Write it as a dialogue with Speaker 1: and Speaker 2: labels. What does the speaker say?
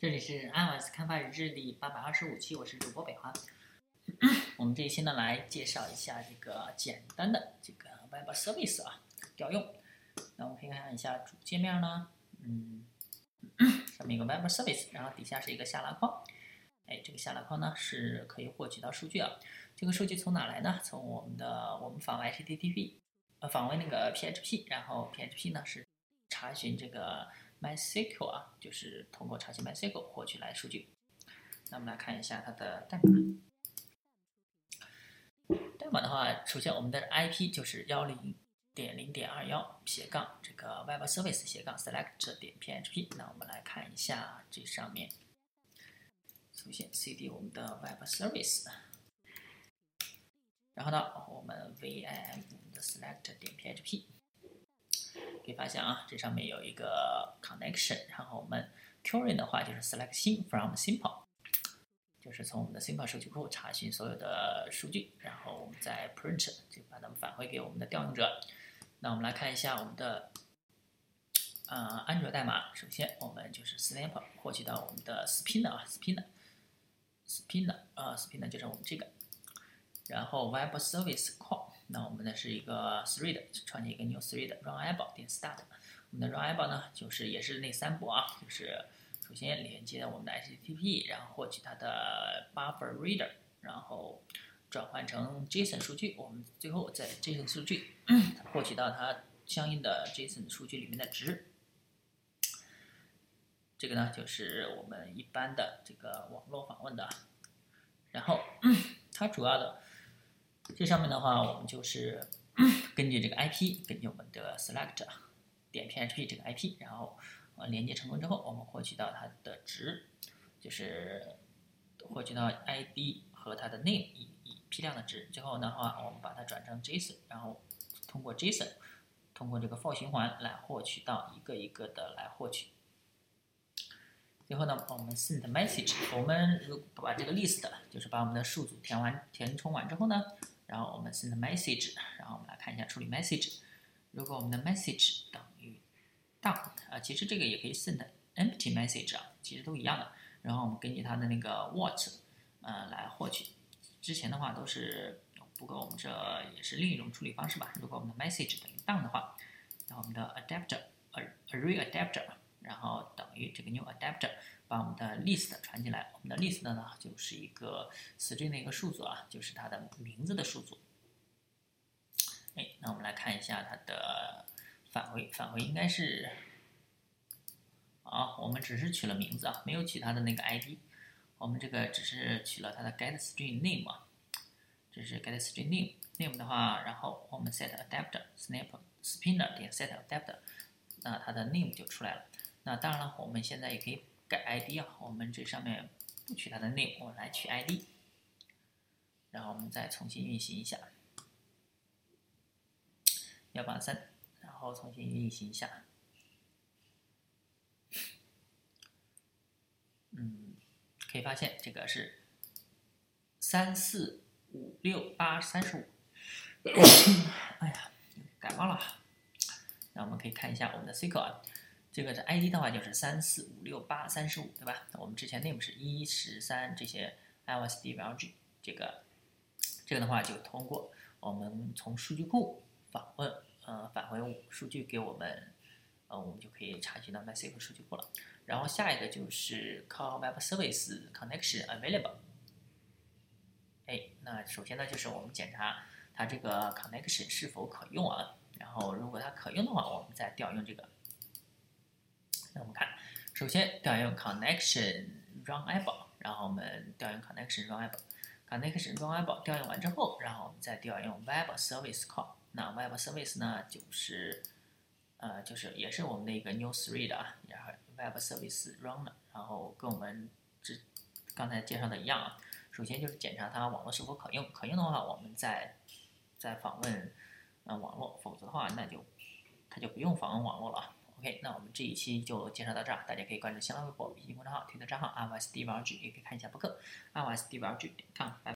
Speaker 1: 这里是 iOS 开发日志第八百二十五期，我是主播北华。我们这一期呢，来介绍一下这个简单的这个 Web Service 啊调用。那我们可以看一下主界面呢，嗯，上面一个 Web Service，然后底下是一个下拉框。哎，这个下拉框呢是可以获取到数据啊。这个数据从哪来呢？从我们的我们访问 HTTP，呃，访问那个 PHP，然后 PHP 呢是查询这个。MySQL 啊，就是通过查询 MySQL 获取来数据。那我们来看一下它的代码。代码的话，首先我们的 IP 就是幺零点零点二幺斜杠这个 Web Service 斜杠 Select 点 PHP。那我们来看一下这上面，首先 CD 我们的 Web Service，然后呢，我们 VIM 的 Select 点 PHP。可以发现啊，这上面有一个 connection，然后我们 query 的话就是 selecting from simple，就是从我们的 simple 数据库查询所有的数据，然后我们再 print 就把它们返回给我们的调用者。那我们来看一下我们的呃安卓代码，首先我们就是 snap 获取到我们的 spinner 啊 spinner，spinner 啊 spinner 就是我们这个，然后 web service call。那我们呢是一个 thread，创建一个 new thread runable 点 start。我们的 runable 呢，就是也是那三步啊，就是首先连接我们的 HTTP，然后获取它的 buffer reader，然后转换成 JSON 数据。我们最后在 JSON 数据获取到它相应的 JSON 数据里面的值。这个呢就是我们一般的这个网络访问的，然后它主要的。这上面的话，我们就是 根据这个 IP，根据我们的 select 点 PHP 这个 IP，然后呃连接成功之后，我们获取到它的值，就是获取到 ID 和它的 name 以以批量的值。最后的话，我们把它转成 JSON，然后通过 JSON，通过这个 for 循环来获取到一个一个的来获取。最后呢，我们 send message，我们如果把这个 list，就是把我们的数组填完填充完之后呢。然后我们 send message，然后我们来看一下处理 message。如果我们的 message 等于 down 啊，其实这个也可以 send empty message 啊，其实都一样的。然后我们根据它的那个 what，呃，来获取。之前的话都是，不过我们这也是另一种处理方式吧。如果我们的 message 等于 down 的话，然后我们的 adapter，array adapter，然后于这个 new adapter。把我们的 list 传进来，我们的 list 呢就是一个 string 的一个数组啊，就是它的名字的数组。哎，那我们来看一下它的返回，返回应该是，啊，我们只是取了名字啊，没有取它的那个 id，我们这个只是取了它的 get string name 啊，这是 get string name，name 的话，然后我们 set adapter snap spinner 点 set adapter，那它的 name 就出来了。那当然了，我们现在也可以。改 ID 啊，我们这上面不取它的 name，我们来取 ID，然后我们再重新运行一下，幺八三，然后重新运行一下，嗯，可以发现这个是三四五六八三十五，哎呀，感冒了，那我们可以看一下我们的 SQL 啊。这个的 ID 的话就是三四五六八三十五，对吧？我们之前 name 是一十三这些 iOS DVLG，这个这个的话就通过我们从数据库访问，呃，返回数据给我们，呃，我们就可以查询到 MySQL 数据库了。然后下一个就是 Call Web Service Connection Available。哎，那首先呢就是我们检查它这个 connection 是否可用啊。然后如果它可用的话，我们再调用这个。我们看，首先调用 connection run app，然后我们调用 connection run app，connection run app 调用完之后，然后我们再调用 web service call。那 web service 呢，就是呃，就是也是我们的一个 new thread 啊，然后 web service run 的，然后跟我们之刚才介绍的一样啊。首先就是检查它网络是否可用，可用的话，我们再再访问呃网络，否则的话，那就它就不用访问网络了。OK，那我们这一期就介绍到这儿，大家可以关注新浪微博、微信公众号、推特账号 iOS 地玩 G，也可以看一下博客 iOS 地玩 G 点 com。拜。